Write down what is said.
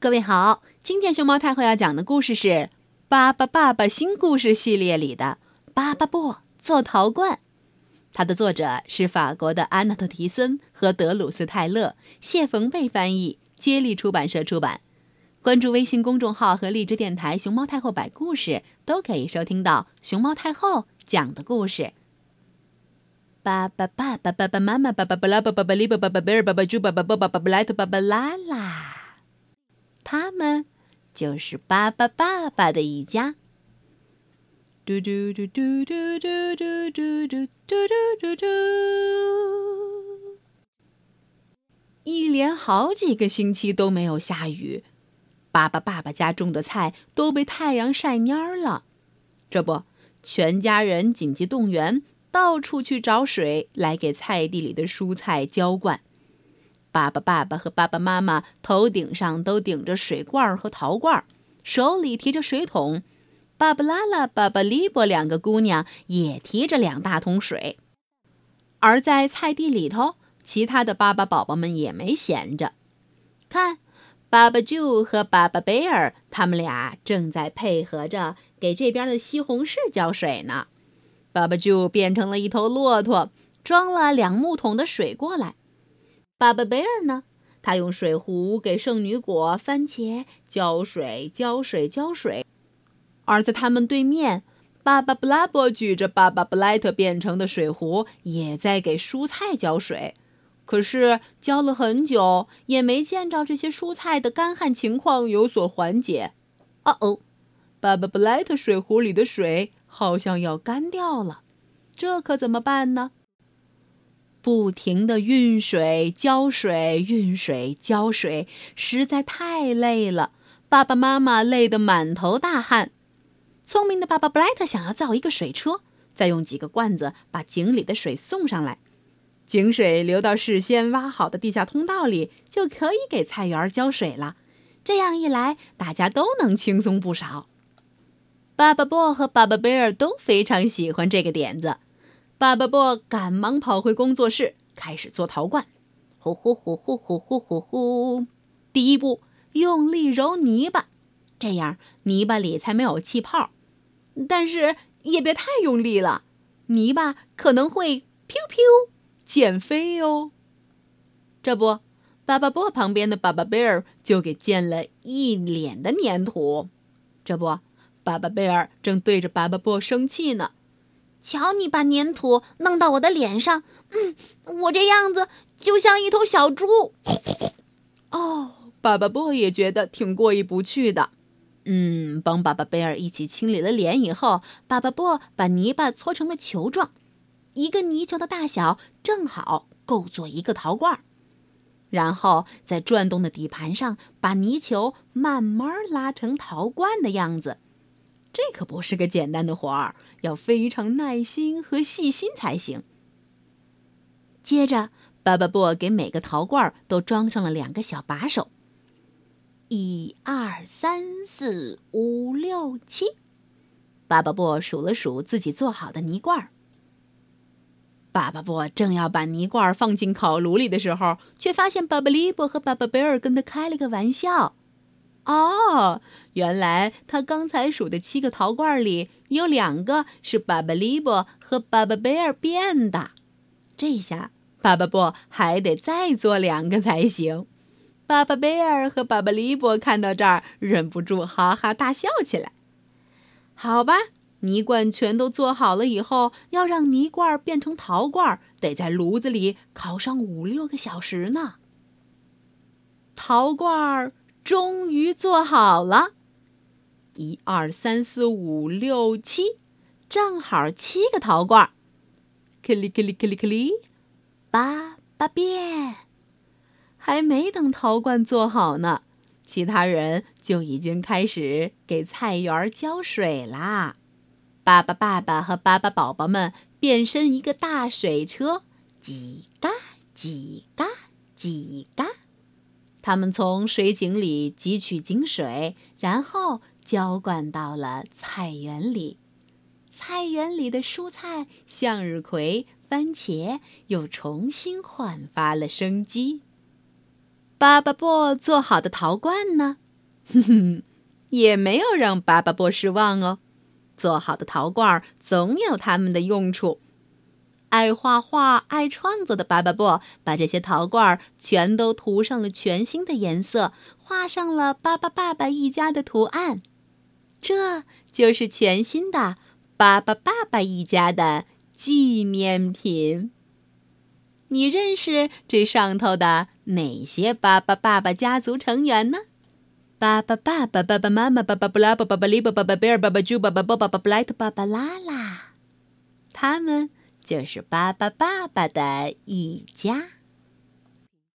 各位好，今天熊猫太后要讲的故事是《巴巴爸爸新故事系列》里的《巴巴布做陶罐》。它的作者是法国的安娜特·提森和德鲁斯·泰勒，谢冯贝翻译，接力出版社出版。关注微信公众号和荔枝电台“熊猫太后摆故事”，都可以收听到熊猫太后讲的故事。巴巴爸爸爸爸妈妈巴巴巴拉巴巴巴里巴巴巴贝尔巴巴猪巴巴巴巴巴巴莱特巴巴拉拉。他们就是巴巴爸爸的一家。嘟嘟嘟嘟嘟嘟嘟嘟嘟嘟嘟嘟。一连好几个星期都没有下雨，巴巴爸爸家种的菜都被太阳晒蔫了。这不，全家人紧急动员，到处去找水来给菜地里的蔬菜浇灌。爸爸、爸爸和爸爸妈妈头顶上都顶着水罐和陶罐，手里提着水桶。巴巴拉拉、巴巴利波两个姑娘也提着两大桶水。而在菜地里头，其他的巴巴宝宝们也没闲着。看，巴巴猪和巴巴贝尔，他们俩正在配合着给这边的西红柿浇水呢。巴巴猪变成了一头骆驼，装了两木桶的水过来。巴巴贝尔呢？他用水壶给圣女果、番茄浇水、浇水、浇水。而在他们对面，巴巴布拉伯举着巴巴布莱特变成的水壶，也在给蔬菜浇水。可是浇了很久，也没见着这些蔬菜的干旱情况有所缓解。哦哦，巴巴布莱特水壶里的水好像要干掉了，这可怎么办呢？不停的运水、浇水、运水、浇水，实在太累了。爸爸妈妈累得满头大汗。聪明的爸爸布莱特想要造一个水车，再用几个罐子把井里的水送上来，井水流到事先挖好的地下通道里，就可以给菜园浇水了。这样一来，大家都能轻松不少。爸爸布和爸爸贝尔都非常喜欢这个点子。巴巴布赶忙跑回工作室，开始做陶罐。呼呼呼呼呼呼呼呼！第一步，用力揉泥巴，这样泥巴里才没有气泡。但是也别太用力了，泥巴可能会飘飘溅飞哦。这不，巴巴布旁边的巴巴贝尔就给溅了一脸的粘土。这不，巴巴贝尔正对着巴巴布生气呢。瞧你把粘土弄到我的脸上，嗯，我这样子就像一头小猪。哦，巴巴布也觉得挺过意不去的。嗯，帮爸爸贝尔一起清理了脸以后，巴巴布把泥巴搓成了球状，一个泥球的大小正好够做一个陶罐。然后在转动的底盘上，把泥球慢慢拉成陶罐的样子。这可不是个简单的活儿，要非常耐心和细心才行。接着，巴巴布给每个陶罐都装上了两个小把手。一二三四五六七，巴巴布数了数自己做好的泥罐。巴巴布正要把泥罐放进烤炉里的时候，却发现巴巴利布和巴巴贝尔跟他开了个玩笑。哦，原来他刚才数的七个陶罐里有两个是巴巴利波和巴巴贝尔变的，这下巴巴布还得再做两个才行。巴巴贝尔和巴巴利波看到这儿，忍不住哈哈大笑起来。好吧，泥罐全都做好了以后，要让泥罐变成陶罐，得在炉子里烤上五六个小时呢。陶罐儿。终于做好了，一二三四五六七，正好七个陶罐。克里克里克里克里，八八变。还没等陶罐做好呢，其他人就已经开始给菜园浇水啦。巴巴爸爸和巴巴宝宝们变身一个大水车，叽嘎叽嘎叽嘎。他们从水井里汲取井水，然后浇灌到了菜园里。菜园里的蔬菜、向日葵、番茄又重新焕发了生机。巴巴布做好的陶罐呢，哼哼，也没有让巴巴波失望哦。做好的陶罐总有他们的用处。爱画画、爱创作的巴巴布把这些陶罐全都涂上了全新的颜色，画上了巴巴爸爸一家的图案。这就是全新的巴巴爸爸一家的纪念品。你认识这上头的哪些巴巴爸爸家族成员呢？巴巴爸爸、爸爸妈妈、巴巴布拉、巴巴巴里、巴巴巴贝尔、巴巴猪、巴巴波、巴巴布莱特、巴巴拉拉，他们就是巴巴爸爸的一家。